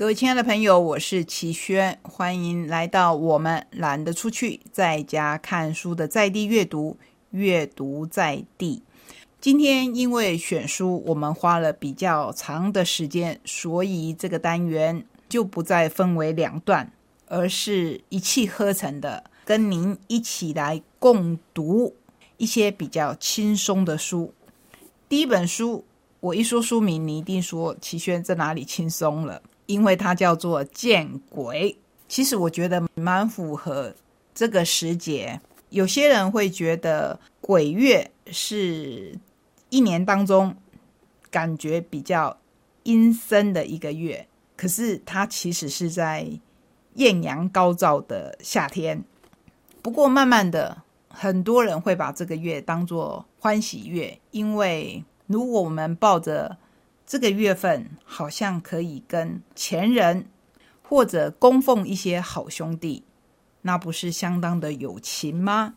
各位亲爱的朋友，我是齐轩，欢迎来到我们懒得出去，在家看书的在地阅读，阅读在地。今天因为选书，我们花了比较长的时间，所以这个单元就不再分为两段，而是一气呵成的，跟您一起来共读一些比较轻松的书。第一本书，我一说书名，你一定说齐轩在哪里轻松了。因为它叫做见鬼，其实我觉得蛮符合这个时节。有些人会觉得鬼月是一年当中感觉比较阴森的一个月，可是它其实是在艳阳高照的夏天。不过慢慢的，很多人会把这个月当做欢喜月，因为如果我们抱着这个月份好像可以跟前人或者供奉一些好兄弟，那不是相当的有情吗？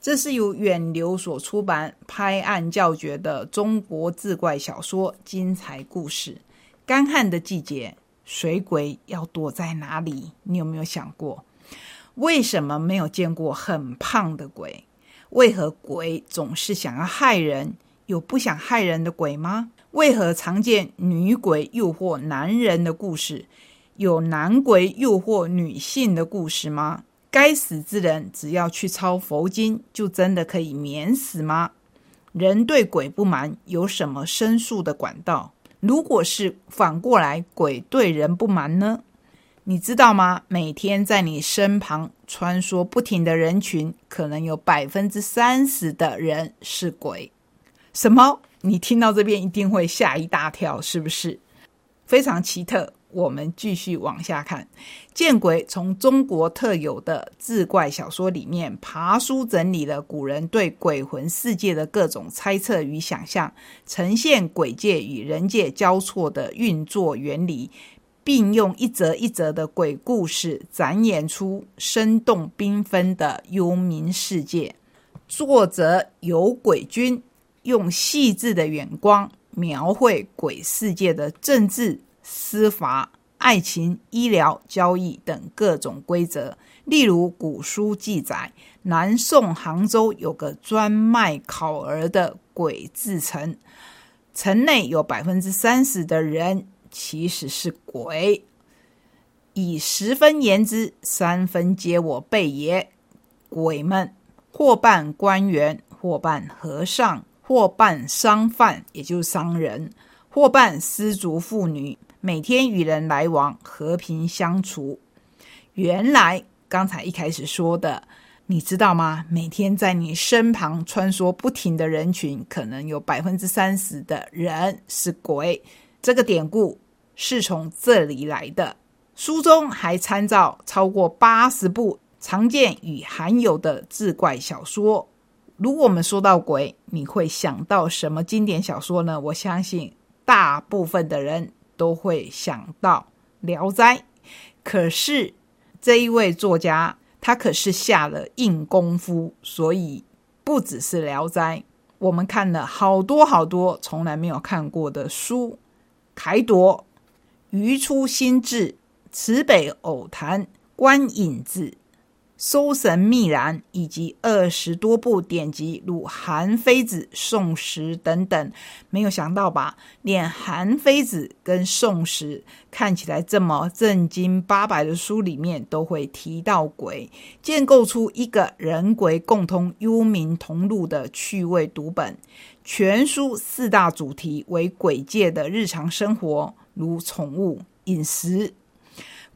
这是由远流所出版、拍案叫绝的中国志怪小说精彩故事。干旱的季节，水鬼要躲在哪里？你有没有想过，为什么没有见过很胖的鬼？为何鬼总是想要害人？有不想害人的鬼吗？为何常见女鬼诱惑男人的故事？有男鬼诱惑女性的故事吗？该死之人只要去抄佛经，就真的可以免死吗？人对鬼不满，有什么申诉的管道？如果是反过来，鬼对人不满呢？你知道吗？每天在你身旁穿梭不停的人群，可能有百分之三十的人是鬼。什么？你听到这边一定会吓一大跳，是不是？非常奇特。我们继续往下看，见鬼从中国特有的志怪小说里面爬书整理了古人对鬼魂世界的各种猜测与想象，呈现鬼界与人界交错的运作原理，并用一则一则的鬼故事展演出生动缤纷的幽冥世界。作者有鬼君。用细致的眼光描绘鬼世界的政治、司法、爱情、医疗、交易等各种规则。例如，古书记载，南宋杭州有个专卖烤儿的鬼字城，城内有百分之三十的人其实是鬼。以十分言之，三分皆我辈也。鬼们或扮官员，或扮和尚。或扮商贩，也就是商人；或扮失足妇女，每天与人来往，和平相处。原来刚才一开始说的，你知道吗？每天在你身旁穿梭不停的人群，可能有百分之三十的人是鬼。这个典故是从这里来的。书中还参照超过八十部常见与罕有的志怪小说。如果我们说到鬼，你会想到什么经典小说呢？我相信大部分的人都会想到《聊斋》。可是这一位作家，他可是下了硬功夫，所以不只是《聊斋》，我们看了好多好多从来没有看过的书，《凯朵》《余出新志》《池北偶谈》《观影志》。《搜神秘览》以及二十多部典籍，如《韩非子》《宋史》等等，没有想到吧？连《韩非子》跟《宋史》看起来这么正经八百的书里面，都会提到鬼，建构出一个人鬼共通、幽冥同路的趣味读本。全书四大主题为鬼界的日常生活，如宠物、饮食。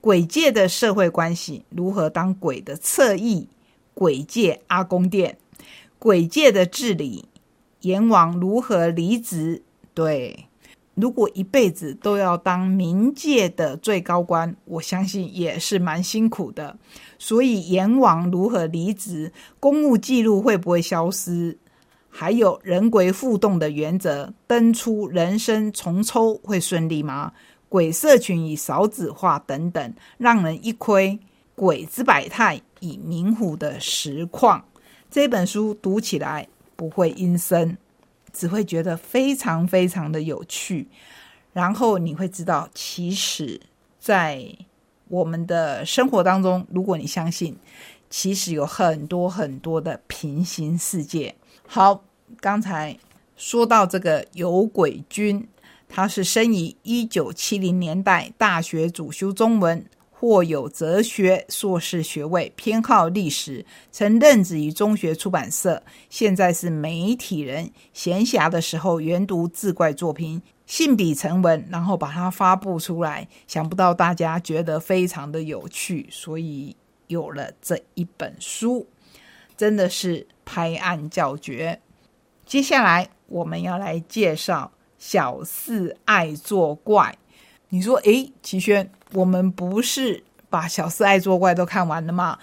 鬼界的社会关系如何当鬼的侧翼？鬼界阿公殿，鬼界的治理，阎王如何离职？对，如果一辈子都要当冥界的最高官，我相信也是蛮辛苦的。所以阎王如何离职？公务记录会不会消失？还有人鬼互动的原则，登出人生重抽会顺利吗？鬼社群以少子化等等，让人一窥鬼之百态以明虎的实况。这本书读起来不会阴森，只会觉得非常非常的有趣。然后你会知道，其实在我们的生活当中，如果你相信，其实有很多很多的平行世界。好，刚才说到这个有鬼君，他是生于一九七零年代，大学主修中文。或有哲学硕士学位，偏好历史，曾任职于中学出版社，现在是媒体人。闲暇的时候研读志怪作品，信笔成文，然后把它发布出来。想不到大家觉得非常的有趣，所以有了这一本书，真的是拍案叫绝。接下来我们要来介绍小四爱作怪。你说，诶，齐轩，我们不是把《小四爱作怪》都看完了吗？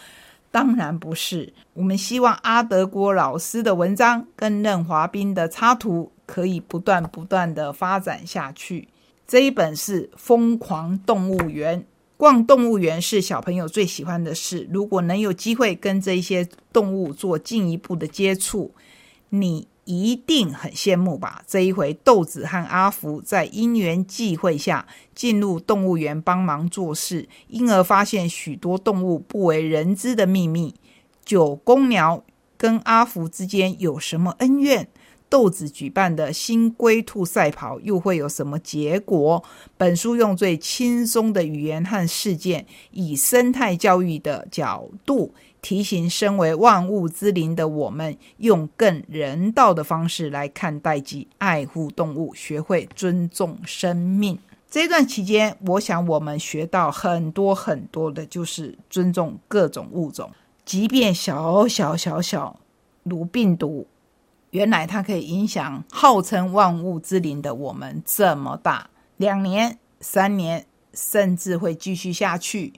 当然不是。我们希望阿德国老师的文章跟任华斌的插图可以不断不断的发展下去。这一本是《疯狂动物园》，逛动物园是小朋友最喜欢的事。如果能有机会跟这些动物做进一步的接触，你。一定很羡慕吧？这一回，豆子和阿福在因缘际会下进入动物园帮忙做事，因而发现许多动物不为人知的秘密。九公鸟跟阿福之间有什么恩怨？豆子举办的新龟兔赛跑又会有什么结果？本书用最轻松的语言和事件，以生态教育的角度。提醒身为万物之灵的我们，用更人道的方式来看待及爱护动物，学会尊重生命。这段期间，我想我们学到很多很多的，就是尊重各种物种，即便小小小小如病毒，原来它可以影响号称万物之灵的我们这么大。两年、三年，甚至会继续下去，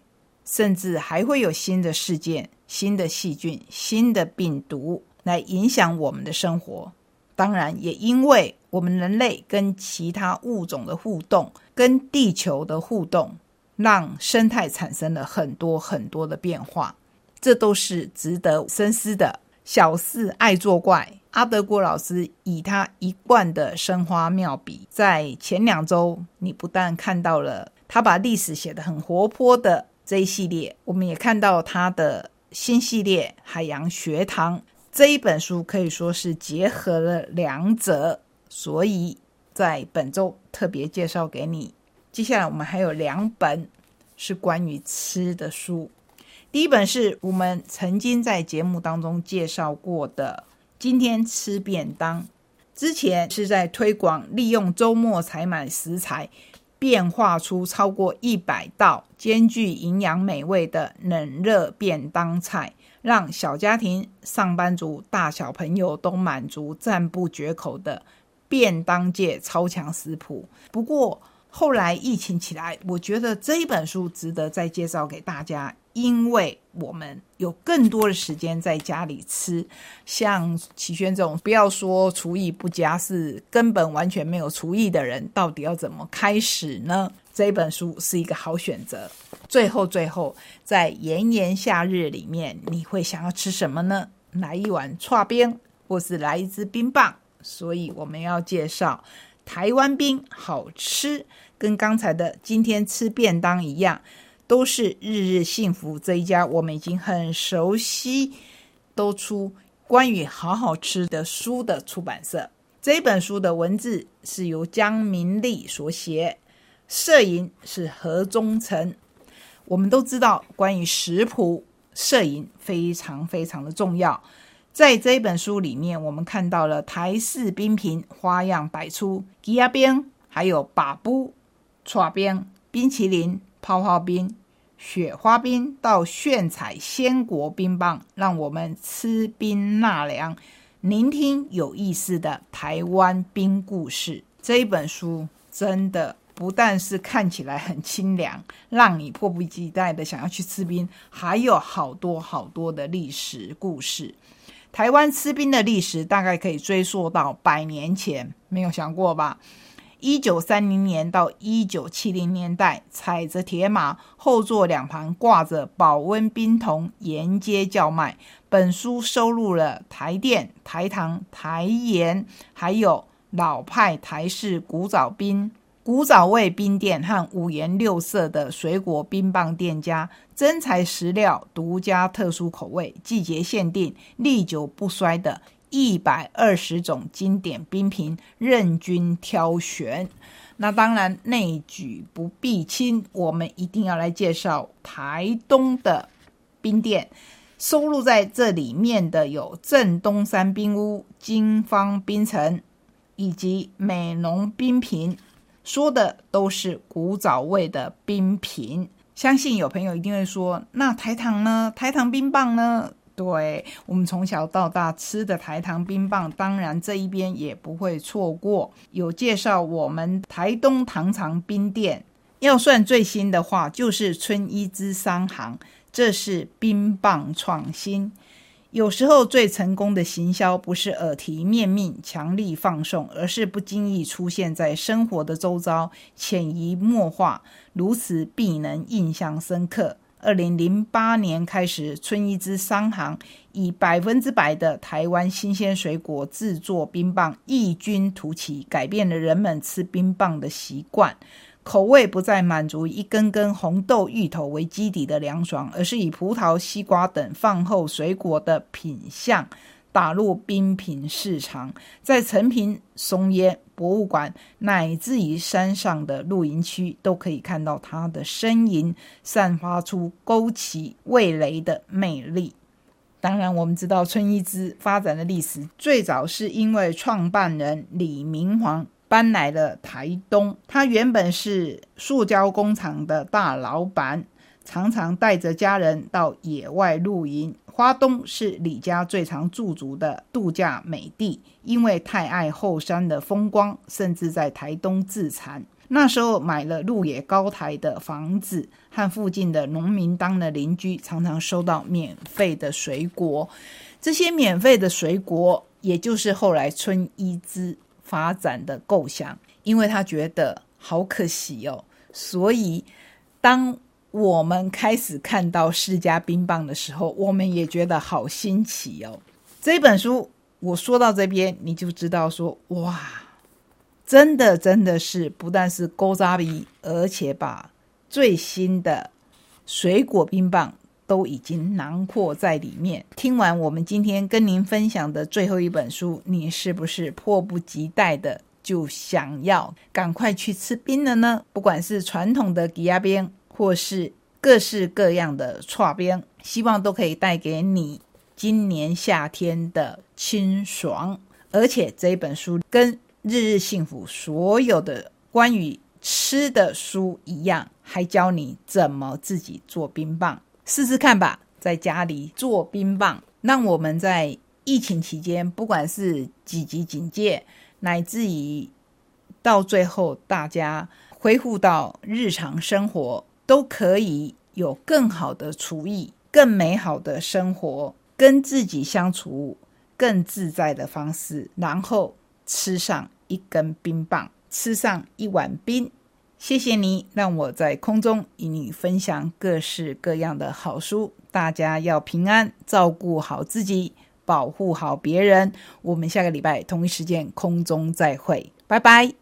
甚至还会有新的事件。新的细菌、新的病毒来影响我们的生活，当然也因为我们人类跟其他物种的互动、跟地球的互动，让生态产生了很多很多的变化，这都是值得深思的。小四爱作怪，阿德国老师以他一贯的生花妙笔，在前两周，你不但看到了他把历史写得很活泼的这一系列，我们也看到他的。新系列《海洋学堂》这一本书可以说是结合了两者，所以在本周特别介绍给你。接下来我们还有两本是关于吃的书，第一本是我们曾经在节目当中介绍过的《今天吃便当》，之前是在推广利用周末采买食材。变化出超过一百道兼具营养美味的冷热便当菜，让小家庭、上班族、大小朋友都满足、赞不绝口的便当界超强食谱。不过后来疫情起来，我觉得这一本书值得再介绍给大家。因为我们有更多的时间在家里吃，像齐轩这种不要说厨艺不佳，是根本完全没有厨艺的人，到底要怎么开始呢？这本书是一个好选择。最后，最后，在炎炎夏日里面，你会想要吃什么呢？来一碗串冰，或是来一支冰棒。所以我们要介绍台湾冰，好吃，跟刚才的今天吃便当一样。都是日日幸福这一家，我们已经很熟悉，都出关于好好吃的书的出版社。这本书的文字是由江明丽所写，摄影是何忠成。我们都知道，关于食谱，摄影非常非常的重要。在这本书里面，我们看到了台式冰品花样百出，鸡鸭冰，还有把布、串冰、冰淇淋。泡泡冰、雪花冰到炫彩鲜果冰棒，让我们吃冰纳凉，聆听有意思的台湾冰故事。这一本书真的不但是看起来很清凉，让你迫不及待的想要去吃冰，还有好多好多的历史故事。台湾吃冰的历史大概可以追溯到百年前，没有想过吧？一九三零年到一九七零年代，踩着铁马，后座两旁挂着保温冰桶，沿街叫卖。本书收录了台电、台糖、台盐，还有老派台式古早冰、古早味冰店和五颜六色的水果冰棒店家，真材实料，独家特殊口味，季节限定，历久不衰的一百二十种经典冰品，任君挑选。那当然，内举不避亲，我们一定要来介绍台东的冰店。收录在这里面的有正东山冰屋、金方冰城以及美浓冰品。说的都是古早味的冰品，相信有朋友一定会说：“那台糖呢？台糖冰棒呢？”对我们从小到大吃的台糖冰棒，当然这一边也不会错过。有介绍我们台东糖厂冰店，要算最新的话，就是春一之商行，这是冰棒创新。有时候最成功的行销不是耳提面命、强力放送，而是不经意出现在生活的周遭，潜移默化，如此必能印象深刻。二零零八年开始，春一之商行以百分之百的台湾新鲜水果制作冰棒，异军突起，改变了人们吃冰棒的习惯。口味不再满足一根根红豆、芋头为基底的凉爽，而是以葡萄、西瓜等饭后水果的品相打入冰品市场，在成品、松烟博物馆乃至于山上的露营区，都可以看到它的身影，散发出勾起味蕾的魅力。当然，我们知道春一枝发展的历史，最早是因为创办人李明煌。搬来了台东，他原本是塑胶工厂的大老板，常常带着家人到野外露营。花东是李家最常驻足的度假美地，因为太爱后山的风光，甚至在台东自产。那时候买了鹿野高台的房子，和附近的农民当了邻居，常常收到免费的水果。这些免费的水果，也就是后来春一枝。发展的构想，因为他觉得好可惜哦，所以当我们开始看到世家冰棒的时候，我们也觉得好新奇哦。这本书我说到这边，你就知道说，哇，真的真的是不但是勾扎比，而且把最新的水果冰棒。都已经囊括在里面。听完我们今天跟您分享的最后一本书，你是不是迫不及待的就想要赶快去吃冰了呢？不管是传统的挤压冰，或是各式各样的串冰，希望都可以带给你今年夏天的清爽。而且这一本书跟日日幸福所有的关于吃的书一样，还教你怎么自己做冰棒。试试看吧，在家里做冰棒，让我们在疫情期间，不管是几级警戒，乃至于到最后大家恢复到日常生活，都可以有更好的厨艺、更美好的生活，跟自己相处更自在的方式，然后吃上一根冰棒，吃上一碗冰。谢谢你让我在空中与你分享各式各样的好书。大家要平安，照顾好自己，保护好别人。我们下个礼拜同一时间空中再会，拜拜。